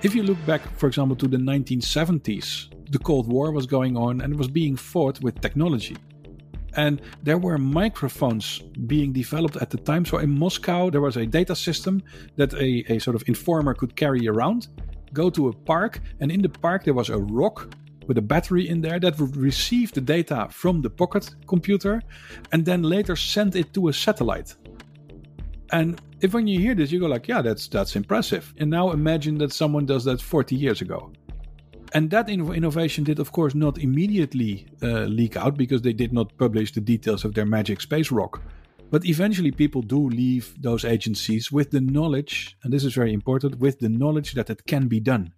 If you look back, for example, to the 1970s, the Cold War was going on and it was being fought with technology. And there were microphones being developed at the time. So in Moscow, there was a data system that a, a sort of informer could carry around, go to a park, and in the park there was a rock with a battery in there that would receive the data from the pocket computer and then later send it to a satellite. And if when you hear this, you go like, yeah, that's that's impressive. And now imagine that someone does that 40 years ago. And that innovation did, of course, not immediately uh, leak out because they did not publish the details of their magic space rock. But eventually, people do leave those agencies with the knowledge, and this is very important, with the knowledge that it can be done.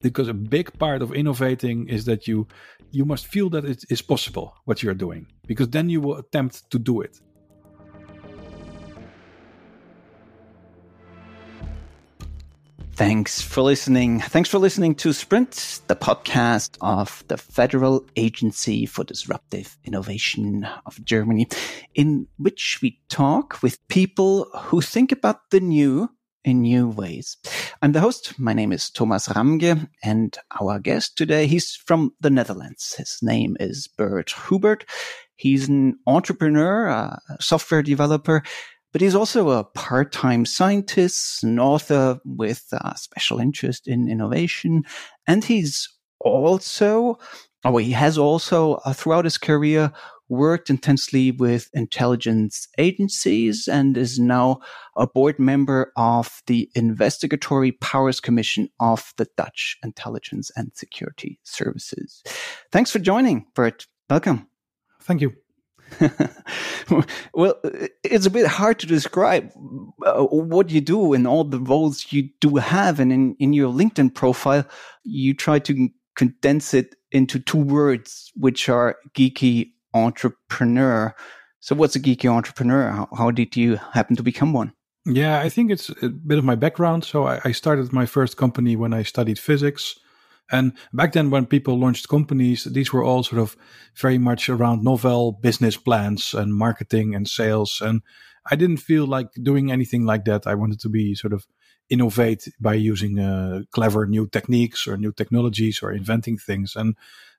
Because a big part of innovating is that you you must feel that it is possible what you are doing, because then you will attempt to do it. Thanks for listening. Thanks for listening to SPRIND, the podcast of the Federal Agency for Disruptive Innovation of Germany, in which we talk with people who think about the new in new ways. I'm the host. My name is Thomas Ramge and our guest today, he's from the Netherlands. His name is Bert Hubert. He's an entrepreneur, a software developer, but he's also a part-time scientist, an author with a special interest in innovation, and he's also, or he has also uh, throughout his career worked intensely with intelligence agencies and is now a board member of the Investigatory Powers Commission of the Dutch Intelligence and Security Services. Thanks for joining, Bert. Welcome. Thank you. well, it's a bit hard to describe uh, what you do and all the roles you do have. And in, in your LinkedIn profile, you try to condense it into two words, which are geeky entrepreneur. So, what's a geeky entrepreneur? How, how did you happen to become one? Yeah, I think it's a bit of my background. So, I, I started my first company when I studied physics. And back then, when people launched companies, these were all sort of very much around novel business plans and marketing and sales. And I didn't feel like doing anything like that. I wanted to be sort of innovate by using uh, clever new techniques or new technologies or inventing things. And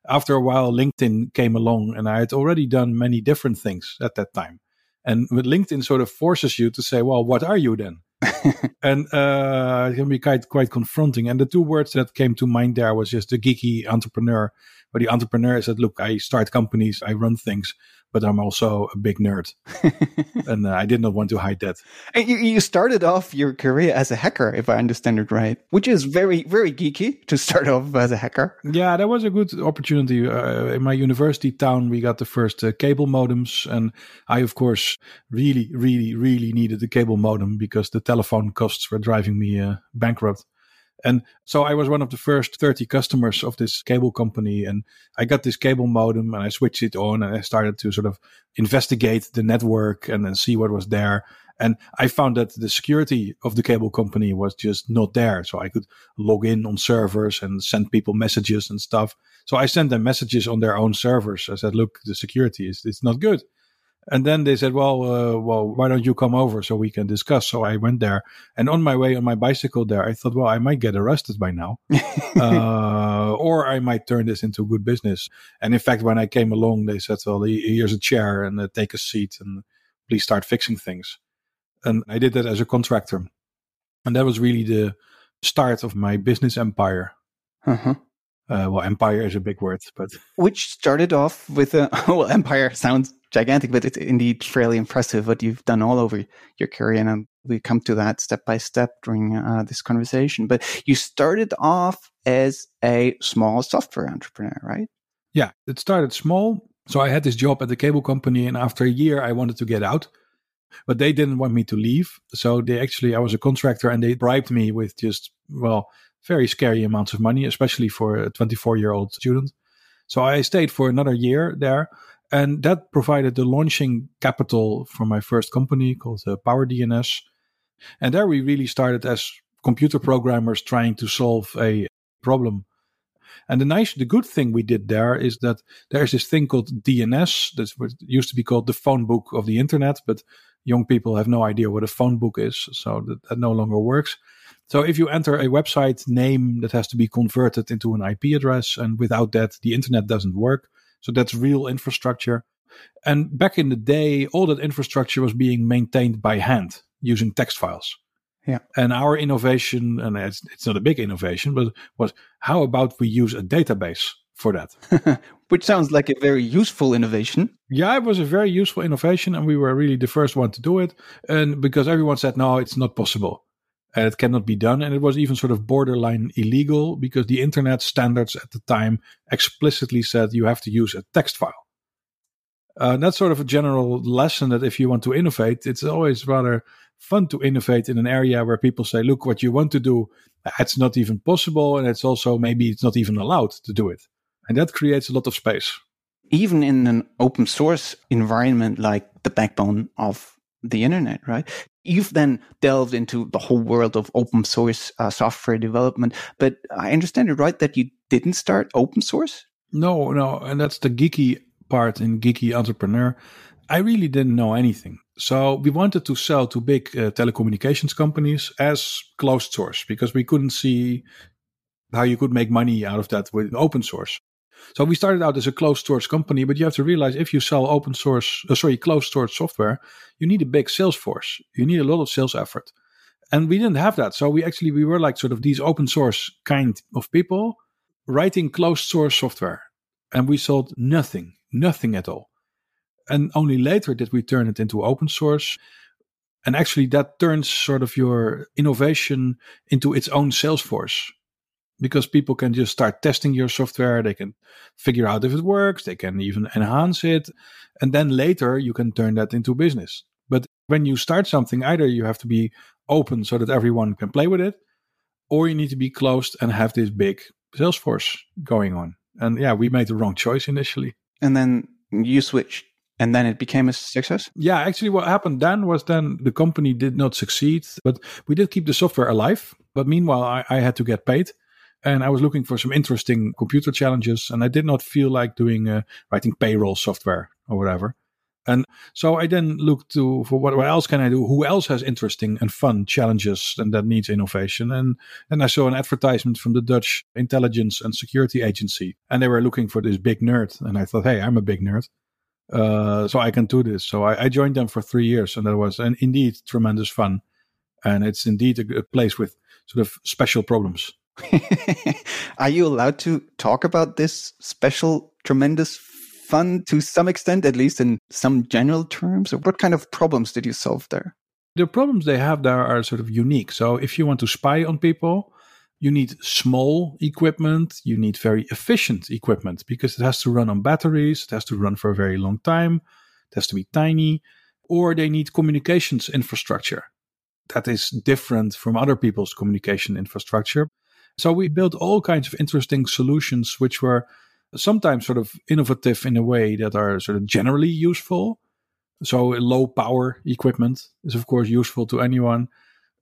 after a while, LinkedIn came along, and I had already done many different things at that time. And with LinkedIn, sort of forces you to say, "Well, what are you then?" and uh, it can be quite quite confronting. And the two words that came to mind there was just the geeky entrepreneur. But the entrepreneur said, "Look, I start companies, I run things, but I'm also a big nerd, and uh, I did not want to hide that." And you, you started off your career as a hacker, if I understand it right, which is very very geeky to start off as a hacker. Yeah, that was a good opportunity. Uh, in my university town, we got the first uh, cable modems, and I, of course, really, really, really needed the cable modem because the telephone costs were driving me uh, bankrupt. And so I was one of the first 30 customers of this cable company. And I got this cable modem and I switched it on and I started to sort of investigate the network and then see what was there. And I found that the security of the cable company was just not there. So I could log in on servers and send people messages and stuff. So I sent them messages on their own servers. I said, look, the security is, it's not good. And then they said, well, uh, well, why don't you come over so we can discuss? So I went there and on my way on my bicycle there, I thought, well, I might get arrested by now, uh, or I might turn this into good business. And in fact, when I came along, they said, well, here's a chair and uh, take a seat and please start fixing things. And I did that as a contractor. And that was really the start of my business empire. Uh-huh. Uh, well, empire is a big word, but which started off with a well, empire sounds gigantic, but it's indeed fairly impressive what you've done all over your career, and we come to that step by step during uh, this conversation. But you started off as a small software entrepreneur, right? Yeah, it started small. So I had this job at the cable company, and after a year, I wanted to get out, but they didn't want me to leave. So they actually, I was a contractor, and they bribed me with just well very scary amounts of money, especially for a 24 year old student. So I stayed for another year there. And that provided the launching capital for my first company called uh, PowerDNS. And there we really started as computer programmers trying to solve a problem. And the nice, the good thing we did there is that there's this thing called DNS that used to be called the phone book of the internet, but Young people have no idea what a phone book is, so that, that no longer works. So if you enter a website name that has to be converted into an IP address, and without that, the internet doesn't work. So that's real infrastructure. And back in the day, all that infrastructure was being maintained by hand using text files. Yeah. And our innovation, and it's, it's not a big innovation, but was how about we use a database for that? Which sounds like a very useful innovation. Yeah, it was a very useful innovation, and we were really the first one to do it. And because everyone said, no, it's not possible and it cannot be done. And it was even sort of borderline illegal because the internet standards at the time explicitly said you have to use a text file. Uh, that's sort of a general lesson that if you want to innovate, it's always rather fun to innovate in an area where people say, look, what you want to do, it's not even possible. And it's also maybe it's not even allowed to do it. And that creates a lot of space. Even in an open source environment like the backbone of the internet, right? You've then delved into the whole world of open source uh, software development, but I understand it right that you didn't start open source? No, no, and that's the geeky part in geeky entrepreneur. I really didn't know anything. So we wanted to sell to big uh, telecommunications companies as closed source because we couldn't see how you could make money out of that with open source. So we started out as a closed source company, but you have to realize if you sell open source, uh, sorry, closed source software, you need a big sales force. You need a lot of sales effort. And we didn't have that. So we actually, we were like sort of these open source kind of people writing closed source software. And we sold nothing, nothing at all. And only later did we turn it into open source. And actually, that turns sort of your innovation into its own sales force because people can just start testing your software. They can figure out if it works. They can even enhance it. And then later you can turn that into business. But when you start something, either you have to be open so that everyone can play with it, or you need to be closed and have this big sales force going on. And yeah, we made the wrong choice initially. And then you switched and then it became a success? Yeah, actually, what happened then was then the company did not succeed, but we did keep the software alive. But meanwhile, I, I had to get paid and I was looking for some interesting computer challenges, and I did not feel like doing uh, writing payroll software or whatever. And so I then looked to for what, what else can I do? Who else has interesting and fun challenges and that needs innovation? And and I saw an advertisement from the Dutch Intelligence and Security Agency, and they were looking for this big nerd. And I thought, hey, I'm a big nerd, uh, so I can do this. So I, I, joined them for three years, and that was and indeed tremendous fun. And it's indeed a, a place with sort of special problems. Are you allowed to talk about this special, tremendous fun to some extent, at least in some general terms? Or what kind of problems did you solve there? The problems they have there are sort of unique. So if you want to spy on people, you need small equipment, you need very efficient equipment because it has to run on batteries, it has to run for a very long time, it has to be tiny, or they need communications infrastructure that is different from other people's communication infrastructure. So we built all kinds of interesting solutions, which were sometimes sort of innovative in a way that are sort of generally useful. So low power equipment is of course useful to anyone.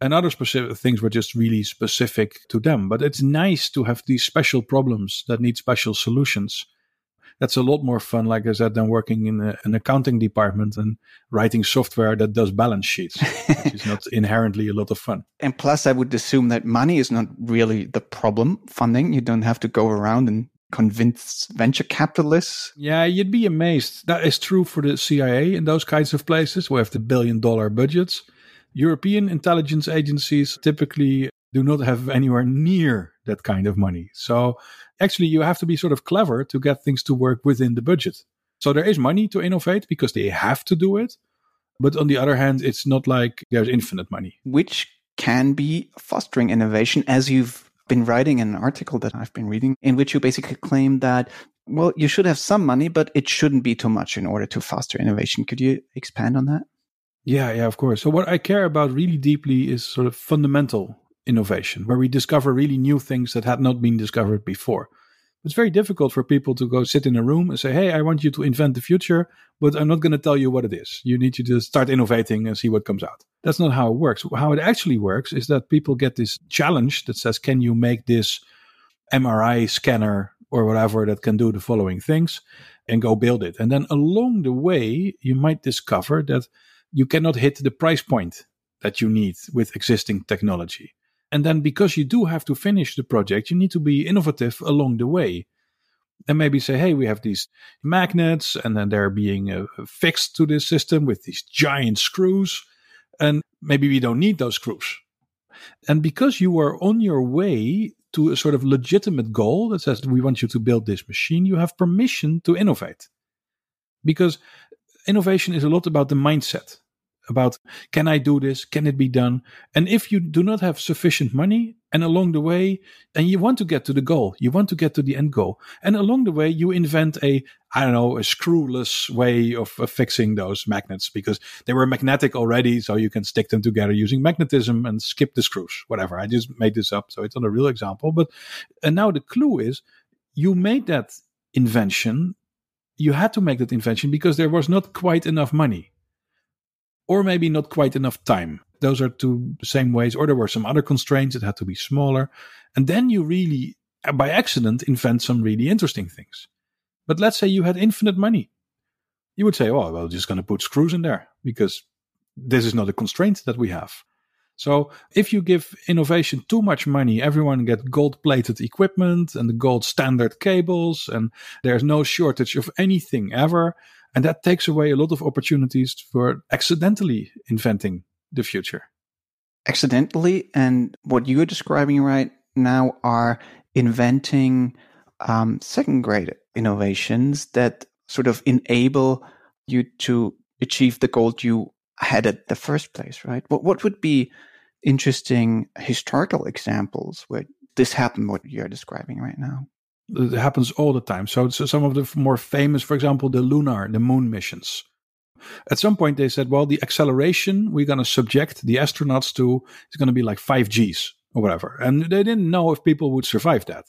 And other specific things were just really specific to them. But it's nice to have these special problems that need special solutions that's a lot more fun, like I said, than working in a, an accounting department and writing software that does balance sheets, which is not inherently a lot of fun. And plus, I would assume that money is not really the problem. Funding, you don't have to go around and convince venture capitalists. Yeah, you'd be amazed. That is true for the CIA in those kinds of places who have the billion dollar budgets. European intelligence agencies typically do not have anywhere near that kind of money. So actually you have to be sort of clever to get things to work within the budget. So there is money to innovate because they have to do it. But on the other hand, it's not like there's infinite money. Which can be fostering innovation, as you've been writing an article that I've been reading, in which you basically claim that, well, you should have some money, but it shouldn't be too much in order to foster innovation. Could you expand on that? Yeah, yeah, of course. So, what I care about really deeply is sort of fundamental innovation, where we discover really new things that had not been discovered before. It's very difficult for people to go sit in a room and say, Hey, I want you to invent the future, but I'm not going to tell you what it is. You need to just start innovating and see what comes out. That's not how it works. How it actually works is that people get this challenge that says, Can you make this MRI scanner or whatever that can do the following things? And go build it. And then along the way, you might discover that you cannot hit the price point that you need with existing technology. And then because you do have to finish the project, you need to be innovative along the way. And maybe say, hey, we have these magnets, and then they're being uh, fixed to this system with these giant screws. And maybe we don't need those screws. And because you are on your way to a sort of legitimate goal that says we want you to build this machine, you have permission to innovate. Because innovation is a lot about the mindset about can I do this? Can it be done? And if you do not have sufficient money and along the way, and you want to get to the goal, you want to get to the end goal, and along the way, you invent a, I don't know, a screwless way of, fixing those magnets because they were magnetic already. So you can stick them together using magnetism and skip the screws, whatever. I just made this up. So it's not a real example. But, and now the clue is you made that invention. You had to make that invention because there was not quite enough money or maybe not quite enough time. Those are two same ways. Or there were some other constraints. It had to be smaller. And then you really, uh, by accident, invent some really interesting things. But let's say you had infinite money. You would say, oh, well, just going to put screws in there because this is not a constraint that we have. So if you give innovation too much money, everyone get gold plated equipment and the gold standard cables and there's no shortage of anything ever. And that takes away a lot of opportunities for accidentally inventing the future. Accidentally, and what you're describing right now are inventing um, second grade innovations that sort of enable you to achieve the goal you had at the first place, right? What what would be interesting historical examples where this happened? What you're describing right now? It happens all the time. So, so some of the more famous, for example, the lunar, the moon missions. At some point, they said, well, the acceleration we're going to subject the astronauts to is going to be like 5Gs or whatever. And they didn't know if people would survive that.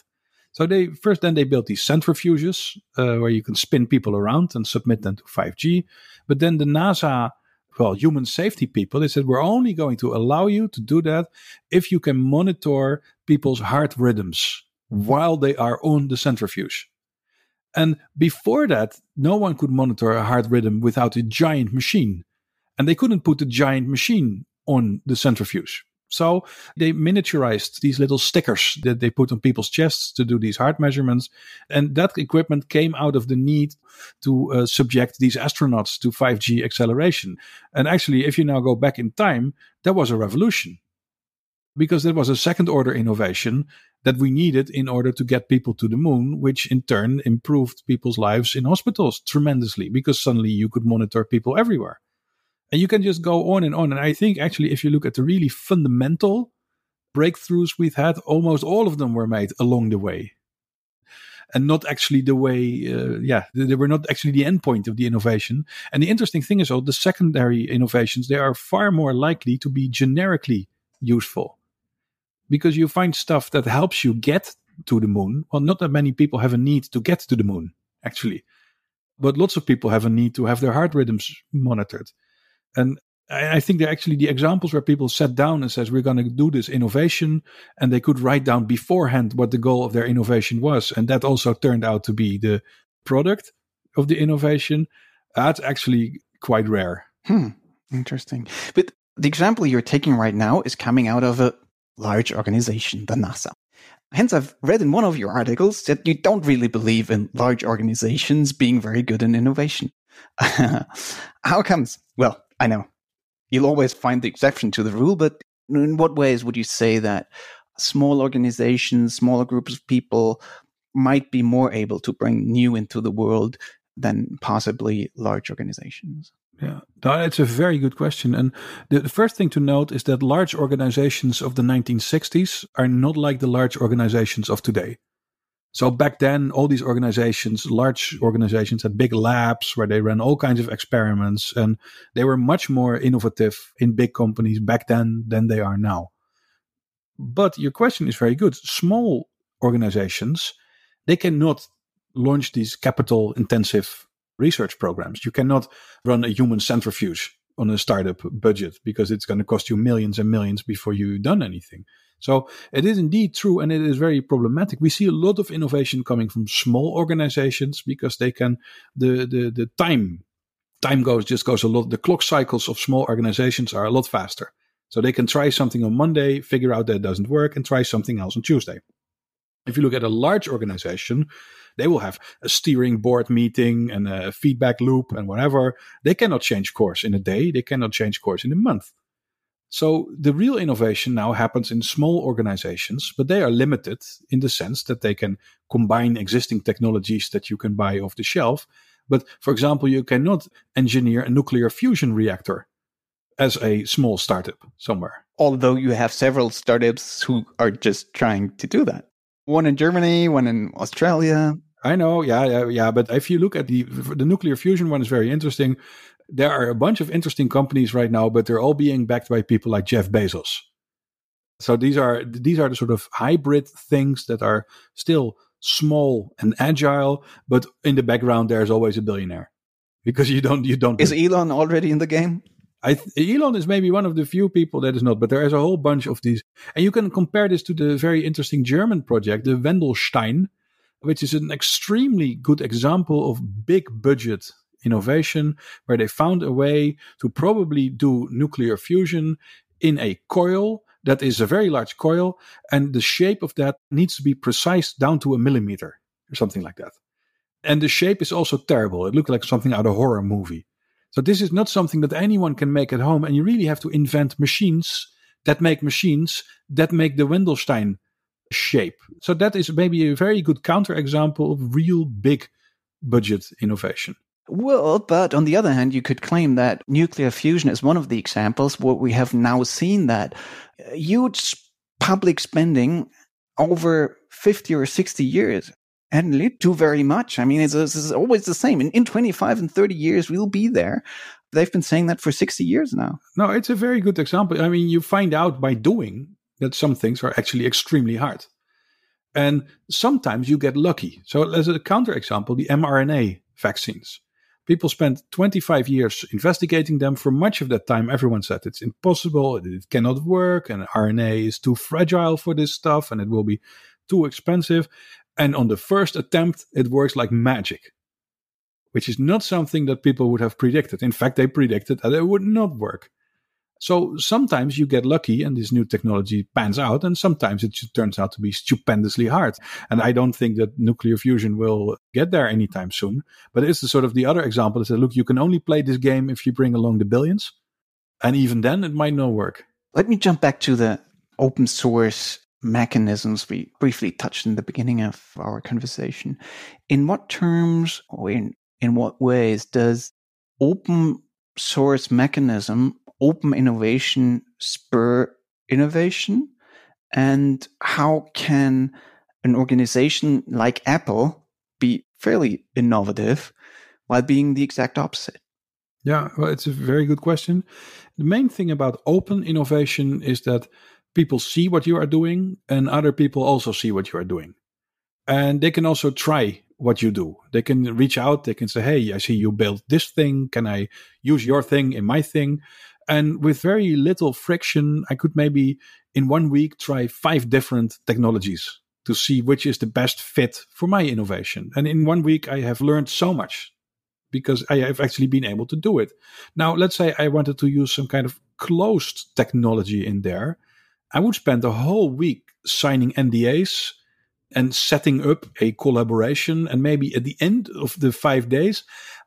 So they first then they built these centrifuges uh, where you can spin people around and submit them to 5G. But then the NASA, well, human safety people, they said we're only going to allow you to do that if you can monitor people's heart rhythms while they are on the centrifuge. And before that, no one could monitor a heart rhythm without a giant machine. And they couldn't put a giant machine on the centrifuge. So they miniaturized these little stickers that they put on people's chests to do these heart measurements. And that equipment came out of the need to uh, subject these astronauts to 5G acceleration. And actually, if you now go back in time, that was a revolution because there was a second order innovation that we needed in order to get people to the moon, which in turn improved people's lives in hospitals tremendously because suddenly you could monitor people everywhere. And you can just go on and on. And I think actually, if you look at the really fundamental breakthroughs we've had, almost all of them were made along the way. And not actually the way, uh, yeah, they were not actually the endpoint of the innovation. And the interesting thing is, all the secondary innovations, they are far more likely to be generically useful because you find stuff that helps you get to the moon. Well, not that many people have a need to get to the moon, actually, but lots of people have a need to have their heart rhythms monitored. And I think they're actually the examples where people sat down and says, we're going to do this innovation. And they could write down beforehand what the goal of their innovation was. And that also turned out to be the product of the innovation. That's actually quite rare. Hmm. Interesting. But the example you're taking right now is coming out of a large organization, the NASA. Hence, I've read in one of your articles that you don't really believe in large organizations being very good in innovation. How comes? Well, I know you'll always find the exception to the rule, but in what ways would you say that small organizations, smaller groups of people might be more able to bring new into the world than possibly large organizations? Yeah, that's a very good question. And the, the, first thing to note is that large organizations of the 1960s are not like the large organizations of today. So back then, all these organizations, large organizations, had big labs where they ran all kinds of experiments, and they were much more innovative in big companies back then than they are now. But your question is very good. Small organizations, they cannot launch these capital intensive research programs. You cannot run a human centrifuge on a startup budget because it's going to cost you millions and millions before you've done anything. So it is indeed true and it is very problematic. We see a lot of innovation coming from small organizations because they can the the the time time goes just goes a lot. The clock cycles of small organizations are a lot faster. So they can try something on Monday, figure out that it doesn't work, and try something else on Tuesday. If you look at a large organization, they will have a steering board meeting and a feedback loop and whatever. They cannot change course in a day. They cannot change course in a month. So the real innovation now happens in small organizations, but they are limited in the sense that they can combine existing technologies that you can buy off the shelf. But for example, you cannot engineer a nuclear fusion reactor as a small startup somewhere. Although you have several startups who are just trying to do that. One in Germany, one in Australia. I know, yeah, yeah, yeah. But if you look at the the nuclear fusion one, is very interesting. There are a bunch of interesting companies right now, but they're all being backed by people like Jeff Bezos. So these are these are the sort of hybrid things that are still small and agile, but in the background there's always a billionaire because you don't you don't. Is Elon already in the game? I Elon is maybe one of the few people that is not, but there is a whole bunch of these, and you can compare this to the very interesting German project, the Wendelstein, which is an extremely good example of big budget innovation, where they found a way to probably do nuclear fusion in a coil that is a very large coil, and the shape of that needs to be precise down to a millimeter or something like that. And the shape is also terrible. It looked like something out of a horror movie. So this is not something that anyone can make at home, and you really have to invent machines that make machines that make the Wendelstein shape. So that is maybe a very good counterexample of real big budget innovation. Well, but on the other hand, you could claim that nuclear fusion is one of the examples where we have now seen that huge public spending over 50 or 60 years and lead to very much. I mean, it's, it's always the same. In, in 25 and 30 years, we'll be there. They've been saying that for 60 years now. No, it's a very good example. I mean, you find out by doing that some things are actually extremely hard. And sometimes you get lucky. So, as a counterexample, the mRNA vaccines. People spent 25 years investigating them. For much of that time, everyone said it's impossible, it cannot work, and RNA is too fragile for this stuff, and it will be too expensive. And on the first attempt, it works like magic, which is not something that people would have predicted. In fact, they predicted that it would not work. So sometimes you get lucky and this new technology pans out, and sometimes it turns out to be stupendously hard. And I don't think that nuclear fusion will get there anytime soon. But it's the sort of the other example that look, you can only play this game if you bring along the billions. And even then, it might not work. Let me jump back to the open source mechanisms we briefly touched in the beginning of our conversation. In what terms or in, in what ways does open source mechanism, open innovation spur innovation? And how can an organization like Apple be fairly innovative while being the exact opposite? Yeah, well, it's a very good question. The main thing about open innovation is that people see what you are doing and other people also see what you are doing. And they can also try what you do. They can reach out, they can say, Hey, I see you built this thing. Can I use your thing in my thing? And with very little friction, I could maybe in one week try five different technologies to see which is the best fit for my innovation. And in one week, I have learned so much because I have actually been able to do it. Now, let's say I wanted to use some kind of closed technology in there. I would spend a whole week signing NDAs and setting up a collaboration. And maybe at the end of the five days,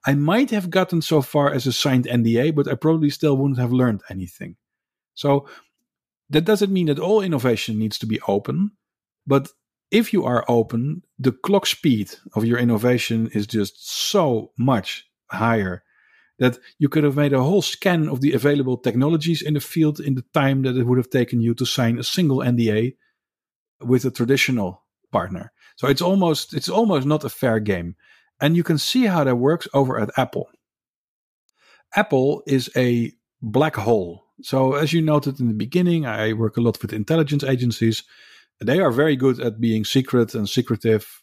I might have gotten so far as a signed NDA, but I probably still wouldn't have learned anything. So that doesn't mean that all innovation needs to be open, but if you are open, the clock speed of your innovation is just so much higher that you could have made a whole scan of the available technologies in the field in the time that it would have taken you to sign a single NDA with a traditional partner. So it's almost it's almost not a fair game. And you can see how that works over at Apple. Apple is a black hole. So as you noted in the beginning, I work a lot with intelligence agencies. They are very good at being secret and secretive.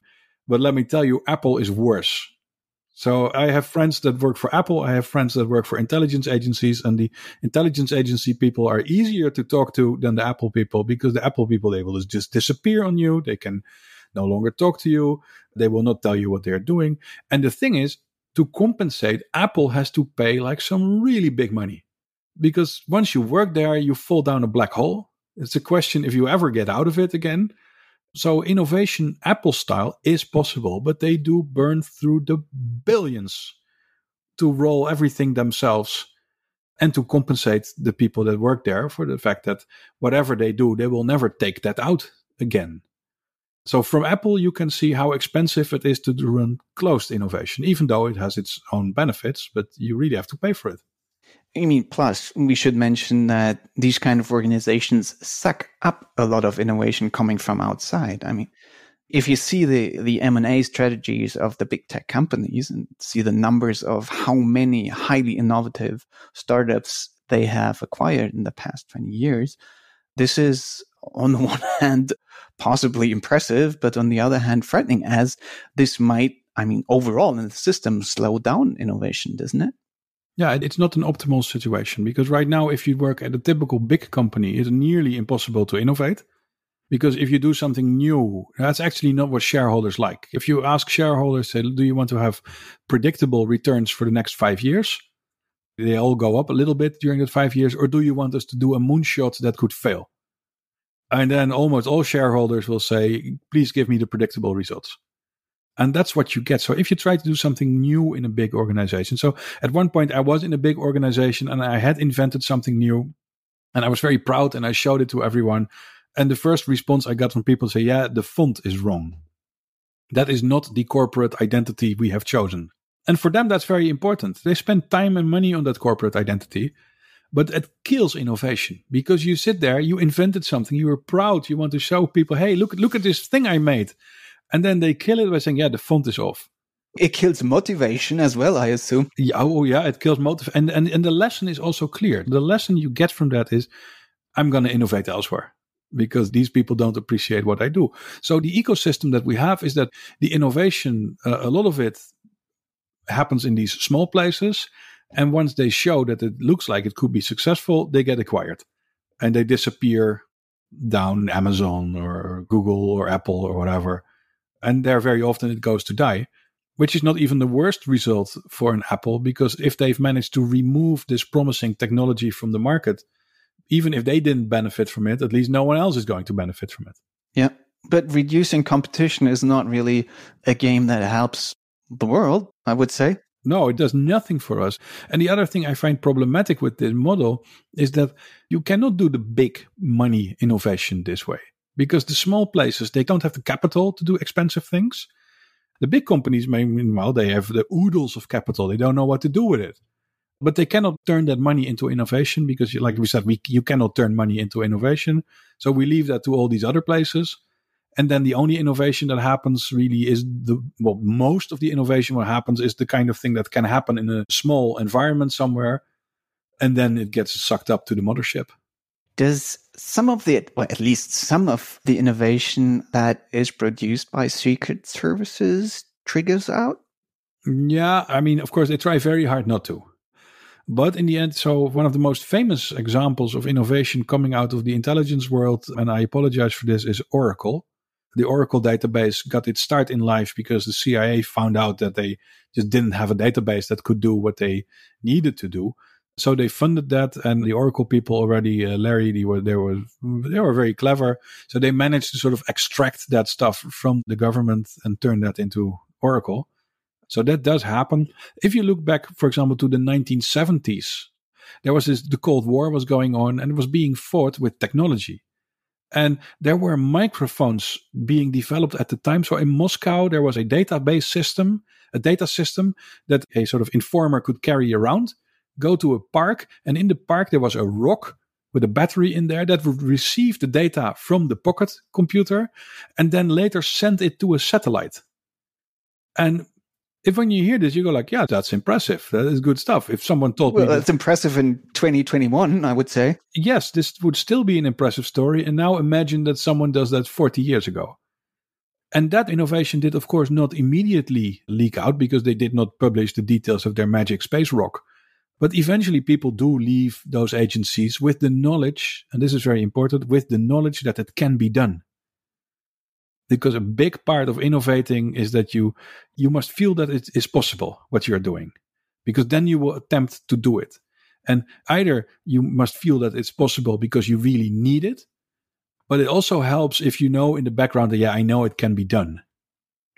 But let me tell you, Apple is worse. So I have friends that work for Apple. I have friends that work for intelligence agencies, and the intelligence agency people are easier to talk to than the Apple people because the Apple people they will just disappear on you. They can no longer talk to you. They will not tell you what they're doing. And the thing is, to compensate, Apple has to pay like some really big money. Because once you work there, you fall down a black hole. It's a question if you ever get out of it again. So, innovation, Apple style, is possible, but they do burn through the billions to roll everything themselves and to compensate the people that work there for the fact that whatever they do, they will never take that out again. So from Apple, you can see how expensive it is to run closed innovation, even though it has its own benefits, but you really have to pay for it. I mean, plus we should mention that these kind of organizations suck up a lot of innovation coming from outside. I mean, if you see the the M&A strategies of the big tech companies and see the numbers of how many highly innovative startups they have acquired in the past 20 years, this is on the one hand possibly impressive, but on the other hand frightening as this might, I mean, overall in the system slow down innovation, doesn't it? Yeah, it's not an optimal situation because right now, if you work at a typical big company, it's nearly impossible to innovate because if you do something new, that's actually not what shareholders like. If you ask shareholders, say, do you want to have predictable returns for the next five years? They all go up a little bit during that five years, or do you want us to do a moonshot that could fail? And then almost all shareholders will say, please give me the predictable results. And that's what you get. So if you try to do something new in a big organization. So at one point I was in a big organization and I had invented something new and I was very proud and I showed it to everyone. And the first response I got from people say, yeah, the font is wrong. That is not the corporate identity we have chosen. And for them, that's very important. They spend time and money on that corporate identity, but it kills innovation because you sit there, you invented something, you were proud, you want to show people, hey, look, look at this thing I made. And then they kill it by saying, yeah, the font is off. It kills motivation as well, I assume. Yeah, oh, yeah, it kills motivation. And, and, and the lesson is also clear. The lesson you get from that is, I'm going to innovate elsewhere because these people don't appreciate what I do. So the ecosystem that we have is that the innovation, uh, a lot of it happens in these small places. And once they show that it looks like it could be successful, they get acquired and they disappear down Amazon or Google or Apple or whatever. And there very often it goes to die, which is not even the worst result for an Apple because if they've managed to remove this promising technology from the market, even if they didn't benefit from it, at least no one else is going to benefit from it. Yeah. But reducing competition is not really a game that helps the world, I would say. No, it does nothing for us. And the other thing I find problematic with this model is that you cannot do the big money innovation this way because the small places, they don't have the capital to do expensive things. The big companies, meanwhile, they have the oodles of capital. They don't know what to do with it. But they cannot turn that money into innovation because like we said we you cannot turn money into innovation. So we leave that to all these other places. And then the only innovation that happens really is the well most of the innovation what happens is the kind of thing that can happen in a small environment somewhere. And then it gets sucked up to the mothership. Does some of the well at least some of the innovation that is produced by secret services triggers out yeah i mean of course they try very hard not to but in the end, so one of the most famous examples of innovation coming out of the intelligence world, and I apologize for this, is Oracle. The Oracle database got its start in life because the CIA found out that they just didn't have a database that could do what they needed to do. So they funded that, and the Oracle people already, uh, Larry, they were they were they were very clever. So they managed to sort of extract that stuff from the government and turn that into Oracle. So that does happen. If you look back, for example, to the 1970s, there was this, the Cold War was going on and it was being fought with technology. And there were microphones being developed at the time. So in Moscow, there was a database system, a data system that a sort of informer could carry around, go to a park, and in the park there was a rock with a battery in there that would receive the data from the pocket computer and then later send it to a satellite. And if when you hear this, you go like, yeah, that's impressive. That is good stuff. If someone told well, me that's impressive in 2021, I would say. Yes, this would still be an impressive story. And now imagine that someone does that 40 years ago. And that innovation did, of course, not immediately leak out because they did not publish the details of their magic space rock. But eventually, people do leave those agencies with the knowledge, and this is very important, with the knowledge that it can be done. because a big part of innovating is that you you must feel that it is possible what you're doing because then you will attempt to do it and either you must feel that it's possible because you really need it but it also helps if you know in the background that yeah i know it can be done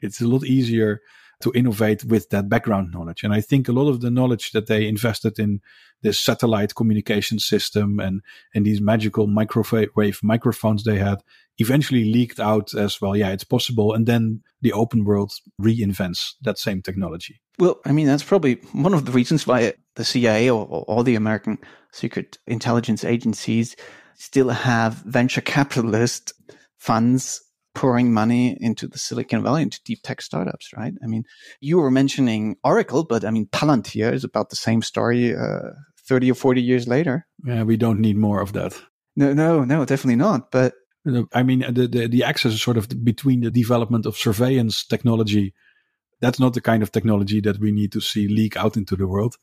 it's a lot easier to innovate with that background knowledge. And I think a lot of the knowledge that they invested in this satellite communication system and, and these magical microwave microphones they had eventually leaked out as well. Yeah, it's possible. And then the open world reinvents that same technology. Well, I mean, that's probably one of the reasons why the CIA or, or all the American secret intelligence agencies still have venture capitalist funds pouring money into the Silicon Valley, into deep tech startups, right? I mean, you were mentioning Oracle, but I mean, Palantir is about the same story uh, 30 or 40 years later. Yeah, we don't need more of that. No, no, no, definitely not. But I mean, the, the, the axis is sort of between the development of surveillance technology. That's not the kind of technology that we need to see leak out into the world.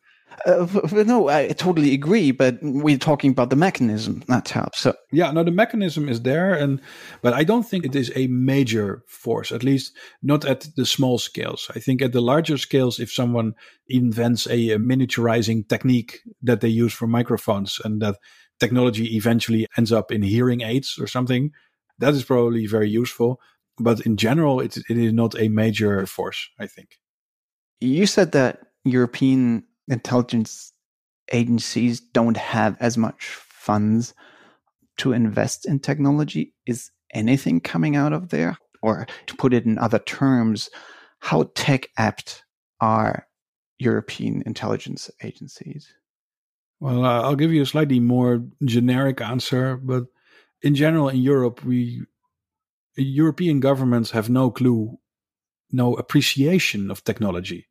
Uh, no, I totally agree, but we're talking about the mechanism that helps. So yeah, no, the mechanism is there, and but I don't think it is a major force. At least not at the small scales. I think at the larger scales, if someone invents a, a miniaturizing technique that they use for microphones, and that technology eventually ends up in hearing aids or something, that is probably very useful. But in general, it, it is not a major force. I think. You said that European intelligence agencies don't have as much funds to invest in technology. Is anything coming out of there? Or to put it in other terms, how tech apt are European intelligence agencies? Well, uh, I'll give you a slightly more generic answer, but in general, in Europe, we European governments have no clue, no appreciation of technology.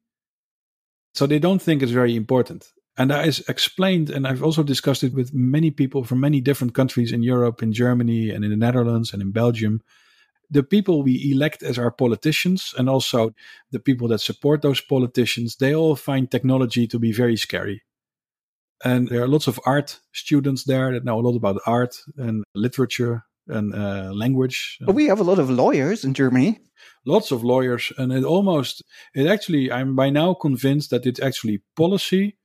So they don't think it's very important. And that is explained, and I've also discussed it with many people from many different countries in Europe, in Germany, and in the Netherlands, and in Belgium. The people we elect as our politicians, and also the people that support those politicians, they all find technology to be very scary. And there are lots of art students there that know a lot about art and literature and uh, language. we have a lot of lawyers in Germany lots of lawyers, and it almost, it actually, I'm by now convinced that it's actually policy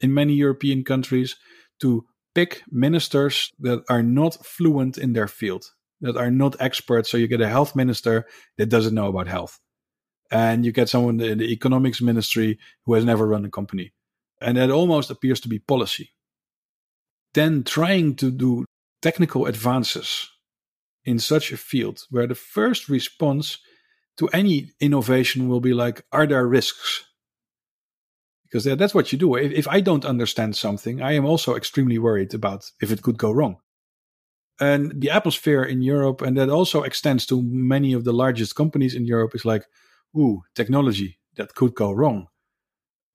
in many European countries to pick ministers that are not fluent in their field, that are not experts. So you get a health minister that doesn't know about health. And you get someone in the economics ministry who has never run a company. And that almost appears to be policy. Then trying to do technical advances in such a field where the first response to any innovation will be like, are there risks? Because that's what you do. If I don't understand something, I am also extremely worried about if it could go wrong. And the atmosphere in Europe, and that also extends to many of the largest companies in Europe, is like, ooh, technology that could go wrong.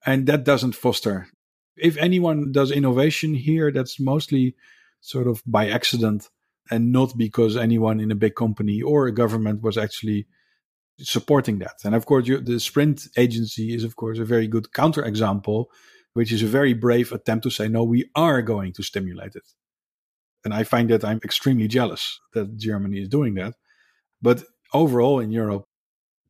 And that doesn't foster. If anyone does innovation here, that's mostly sort of by accident and not because anyone in a big company or a government was actually supporting that. And of course, you, the SPRIND agency is, of course, a very good counterexample, which is a very brave attempt to say, no, we are going to stimulate it. And I find that I'm extremely jealous that Germany is doing that. But overall in Europe,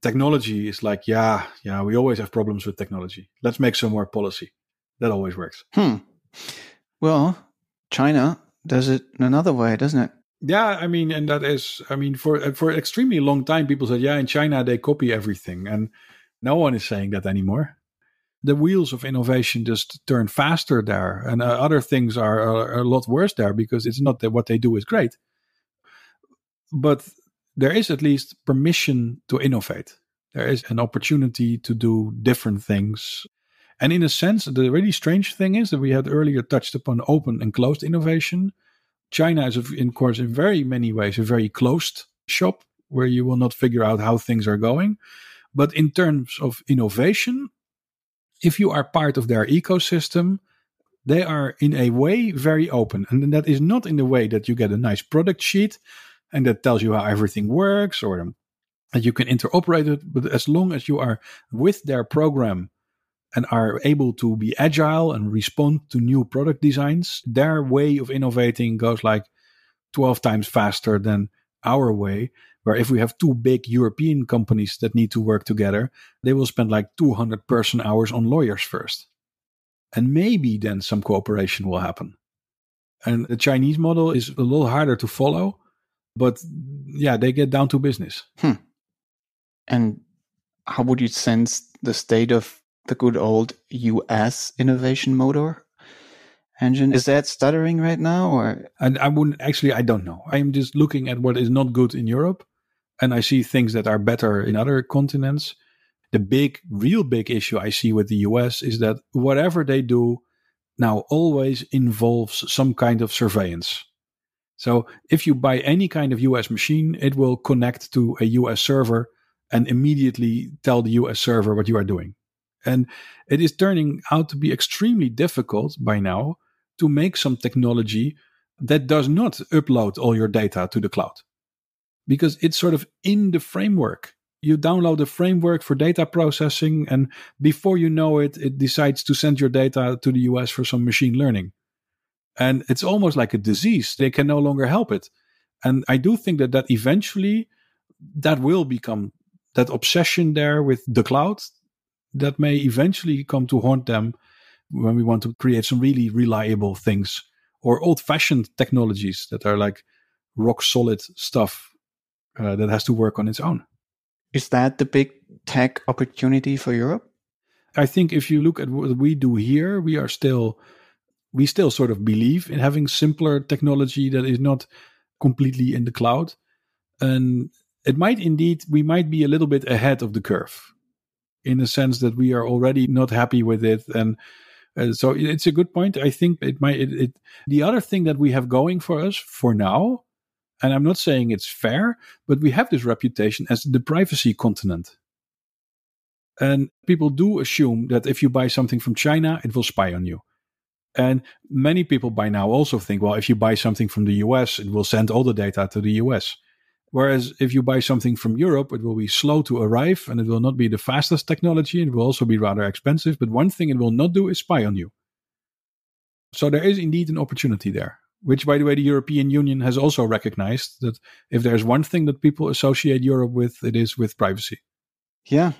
technology is like, yeah, yeah, we always have problems with technology. Let's make some more policy. That always works. Hmm. Well, China does it another way, doesn't it? Yeah, I mean, and that is, I mean, for for extremely long time, people said, yeah, in China they copy everything, and no one is saying that anymore. The wheels of innovation just turn faster there, and uh, other things are, are, a lot worse there because it's not that what they do is great, but there is at least permission to innovate. There is an opportunity to do different things. And in a sense, the really strange thing is that we had earlier touched upon open and closed innovation China is, of course, in very many ways, a very closed shop where you will not figure out how things are going. But in terms of innovation, if you are part of their ecosystem, they are in a way very open. And that is not in the way that you get a nice product sheet and that tells you how everything works or that you can interoperate it. But as long as you are with their program and are able to be agile and respond to new product designs, their way of innovating goes like 12 times faster than our way. where if we have two big European companies that need to work together, they will spend like 200 person hours on lawyers first. And maybe then some cooperation will happen. And the Chinese model is a little harder to follow, but yeah, they get down to business. Hmm. And how would you sense the state of the good old US innovation motor engine? Is that stuttering right now or and I wouldn't actually I don't know. I'm just looking at what is not good in Europe and I see things that are better in other continents. The big real big issue I see with the US is that whatever they do now always involves some kind of surveillance. So if you buy any kind of US machine, it will connect to a US server and immediately tell the US server what you are doing. And it is turning out to be extremely difficult by now to make some technology that does not upload all your data to the cloud because it's sort of in the framework. You download a framework for data processing, and before you know it, it decides to send your data to the US for some machine learning. And it's almost like a disease. They can no longer help it. And I do think that that eventually that will become that obsession there with the cloud that may eventually come to haunt them when we want to create some really reliable things or old fashioned technologies that are like rock solid stuff uh, that has to work on its own. Is that the big tech opportunity for Europe? I think if you look at what we do here, we are still we still sort of believe in having simpler technology that is not completely in the cloud. And it might indeed we might be a little bit ahead of the curve in the sense that we are already not happy with it. And uh, so it's a good point. I think it might it, it, the other thing that we have going for us for now and i'm not saying it's fair but we have this reputation as the privacy continent. And people do assume that if you buy something from china it will spy on you. And many people by now also think well if you buy something from the us it will send all the data to the us Whereas if you buy something from Europe, it will be slow to arrive and it will not be the fastest technology. It will also be rather expensive. But one thing it will not do is spy on you. So there is indeed an opportunity there, which, by the way, the European Union has also recognized that if there's one thing that people associate Europe with, it is with privacy. Yeah.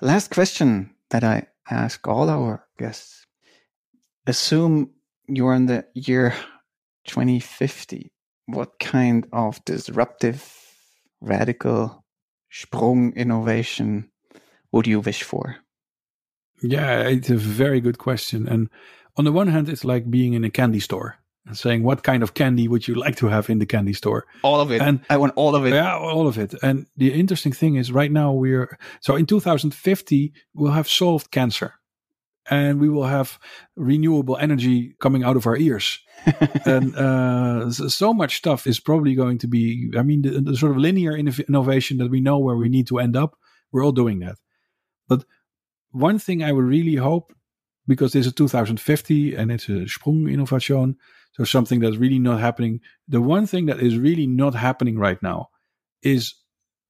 Last question that I ask all our guests assume you're in the year 2050 what kind of disruptive, radical sprung innovation would you wish for? Yeah, it's a very good question. And on the one hand, it's like being in a candy store and saying, What kind of candy would you like to have in the candy store? All of it. And I want all of it. Yeah, all of it. And the interesting thing is, right now, we're so in 2050, we'll have solved cancer and we will have renewable energy coming out of our ears. and uh, so much stuff is probably going to be, I mean, the, the, sort of linear innovation that we know where we need to end up, we're all doing that. But one thing I would really hope, because this is 2050 and it's a Sprung innovation, so something that's really not happening. The one thing that is really not happening right now is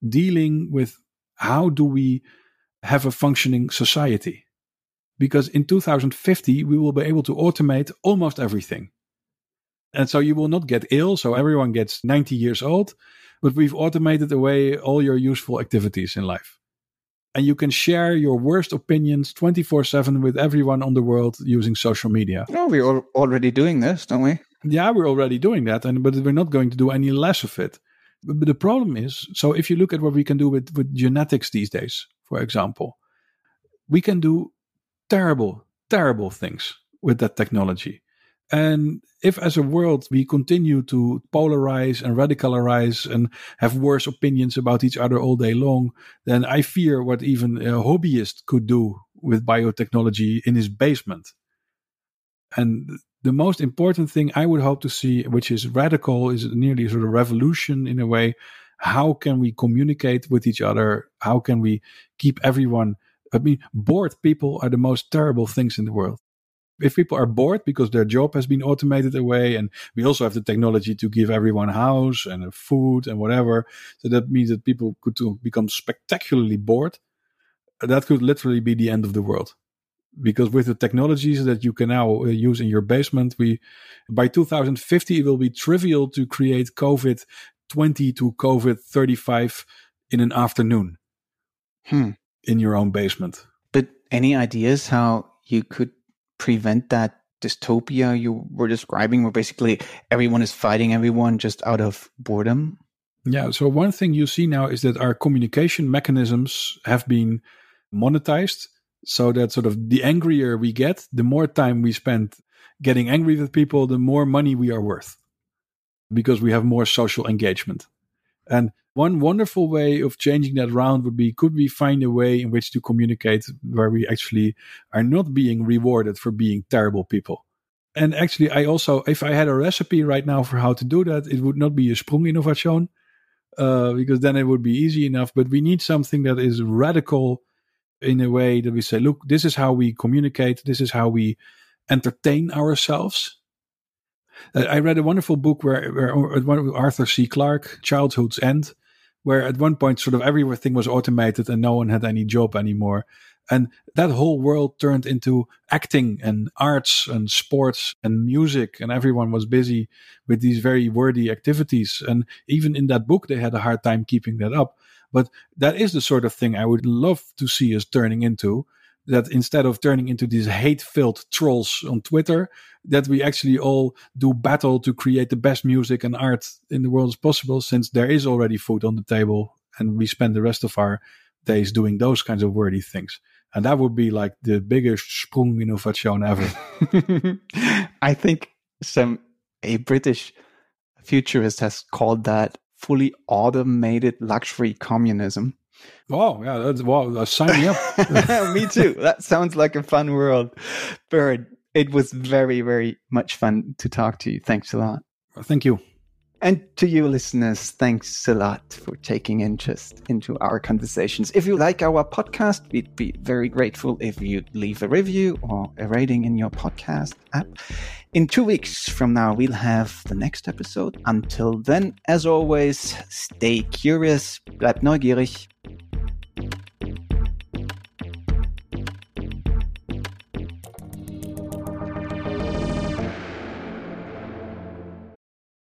dealing with how do we have a functioning society because in 2050 we will be able to automate almost everything. And so you will not get ill, so everyone gets 90 years old, but we've automated away all your useful activities in life. And you can share your worst opinions 24 7 with everyone on the world using social media. No, we're already doing this, don't we? Yeah, we're already doing that, and but we're not going to do any less of it. But, but the problem is so if you look at what we can do with, with genetics these days, for example, we can do terrible, terrible things with that technology. And if, as a world, we continue to polarize and radicalize and have worse opinions about each other all day long, then I fear what even a hobbyist could do with biotechnology in his basement. And the most important thing I would hope to see, which is radical, is nearly sort of revolution in a way. How can we communicate with each other? How can we keep everyone I mean, bored people are the most terrible things in the world. If people are bored because their job has been automated away, and we also have the technology to give everyone a house and a food and whatever, so that means that people could become spectacularly bored. That could literally be the end of the world because with the technologies that you can now uh, use in your basement we by 2050 it will be trivial to create covid 20 to COVID 35 in an afternoon Hmm. In your own basement. But any ideas how you could prevent that dystopia you were describing, where basically everyone is fighting everyone just out of boredom? Yeah. So one thing you see now is that our communication mechanisms have been monetized so that sort of the angrier we get, the more time we spend getting angry with people, the more money we are worth because we have more social engagement. And one wonderful way of changing that round would be could we find a way in which to communicate where we actually are not being rewarded for being terrible people? And actually, I also, if I had a recipe right now for how to do that, it would not be a sprung innovation, uh, because then it would be easy enough. But we need something that is radical in a way that we say, look, this is how we communicate, this is how we entertain ourselves. I read a wonderful book where, where Arthur C. Clarke, Childhood's End, where at one point sort of everything was automated and no one had any job anymore. And that whole world turned into acting and arts and sports and music, and everyone was busy with these very wordy activities. And even in that book, they had a hard time keeping that up. But that is the sort of thing I would love to see us turning into. That instead of turning into these hate filled trolls on Twitter, that we actually all do battle to create the best music and art in the world as possible, since there is already food on the table and we spend the rest of our days doing those kinds of wordy things. And that would be like the biggest sprung innovation ever. I think some a British futurist has called that fully automated luxury communism. Oh, yeah, that's wow, uh, sign me up. me too. That sounds like a fun world. Bert, it was very, very much fun to talk to you. Thanks a lot. Thank you. And to you listeners, thanks a lot for taking interest into our conversations. If you like our podcast, we'd be very grateful if you'd leave a review or a rating in your podcast app. In two weeks from now, we'll have the next episode. Until then, as always, stay curious, bleib neugierig.